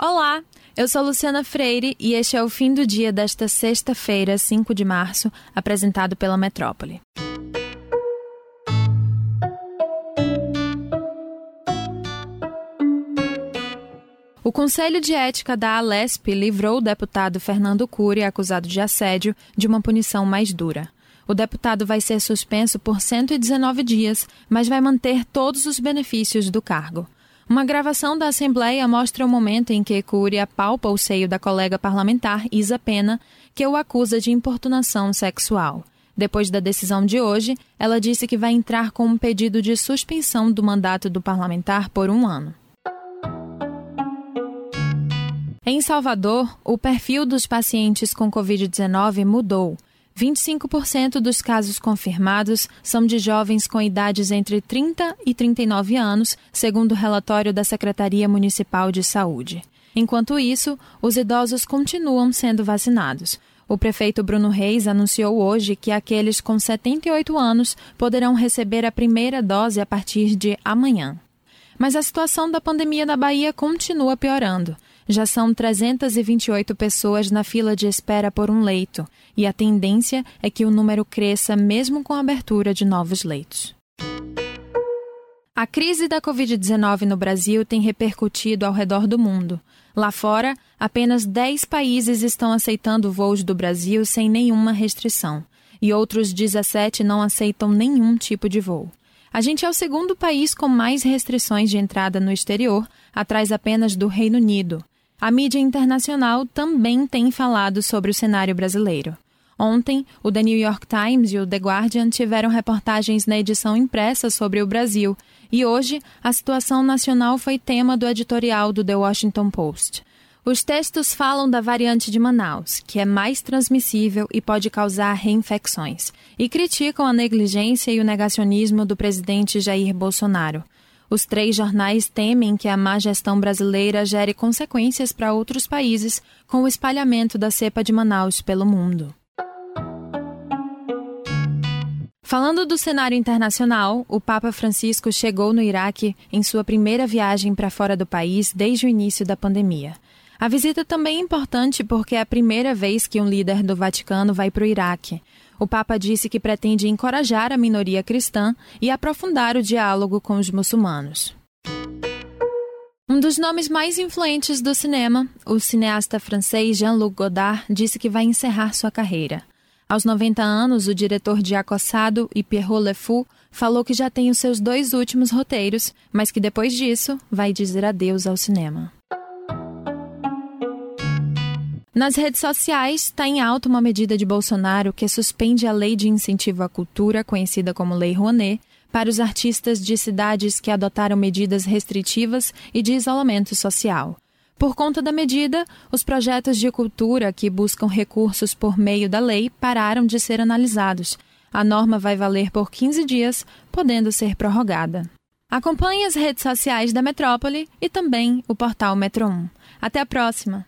Olá, eu sou Luciana Freire e este é o fim do dia desta sexta-feira, 5 de março, apresentado pela Metrópole. O Conselho de Ética da Alesp livrou o deputado Fernando Cury, acusado de assédio, de uma punição mais dura. O deputado vai ser suspenso por 119 dias, mas vai manter todos os benefícios do cargo. Uma gravação da Assembleia mostra o momento em que Cury apalpa o seio da colega parlamentar Isa Pena, que o acusa de importunação sexual. Depois da decisão de hoje, ela disse que vai entrar com um pedido de suspensão do mandato do parlamentar por um ano. Em Salvador, o perfil dos pacientes com Covid-19 mudou. 25% dos casos confirmados são de jovens com idades entre 30 e 39 anos, segundo o relatório da Secretaria Municipal de Saúde. Enquanto isso, os idosos continuam sendo vacinados. O prefeito Bruno Reis anunciou hoje que aqueles com 78 anos poderão receber a primeira dose a partir de amanhã. Mas a situação da pandemia na Bahia continua piorando. Já são 328 pessoas na fila de espera por um leito, e a tendência é que o número cresça mesmo com a abertura de novos leitos. A crise da Covid-19 no Brasil tem repercutido ao redor do mundo. Lá fora, apenas 10 países estão aceitando voos do Brasil sem nenhuma restrição, e outros 17 não aceitam nenhum tipo de voo. A gente é o segundo país com mais restrições de entrada no exterior, atrás apenas do Reino Unido. A mídia internacional também tem falado sobre o cenário brasileiro. Ontem, o The New York Times e o The Guardian tiveram reportagens na edição impressa sobre o Brasil, e hoje a situação nacional foi tema do editorial do The Washington Post. Os textos falam da variante de Manaus, que é mais transmissível e pode causar reinfecções, e criticam a negligência e o negacionismo do presidente Jair Bolsonaro. Os três jornais temem que a má gestão brasileira gere consequências para outros países com o espalhamento da cepa de Manaus pelo mundo. Falando do cenário internacional, o Papa Francisco chegou no Iraque em sua primeira viagem para fora do país desde o início da pandemia. A visita também é importante porque é a primeira vez que um líder do Vaticano vai para o Iraque. O Papa disse que pretende encorajar a minoria cristã e aprofundar o diálogo com os muçulmanos. Um dos nomes mais influentes do cinema, o cineasta francês Jean-Luc Godard, disse que vai encerrar sua carreira. Aos 90 anos, o diretor de Acossado e Pierrot Le Fou falou que já tem os seus dois últimos roteiros, mas que depois disso vai dizer adeus ao cinema. Nas redes sociais, está em alta uma medida de Bolsonaro que suspende a lei de incentivo à cultura, conhecida como Lei Rouanet, para os artistas de cidades que adotaram medidas restritivas e de isolamento social. Por conta da medida, os projetos de cultura que buscam recursos por meio da lei pararam de ser analisados. A norma vai valer por 15 dias, podendo ser prorrogada. Acompanhe as redes sociais da Metrópole e também o portal Metro 1. Até a próxima!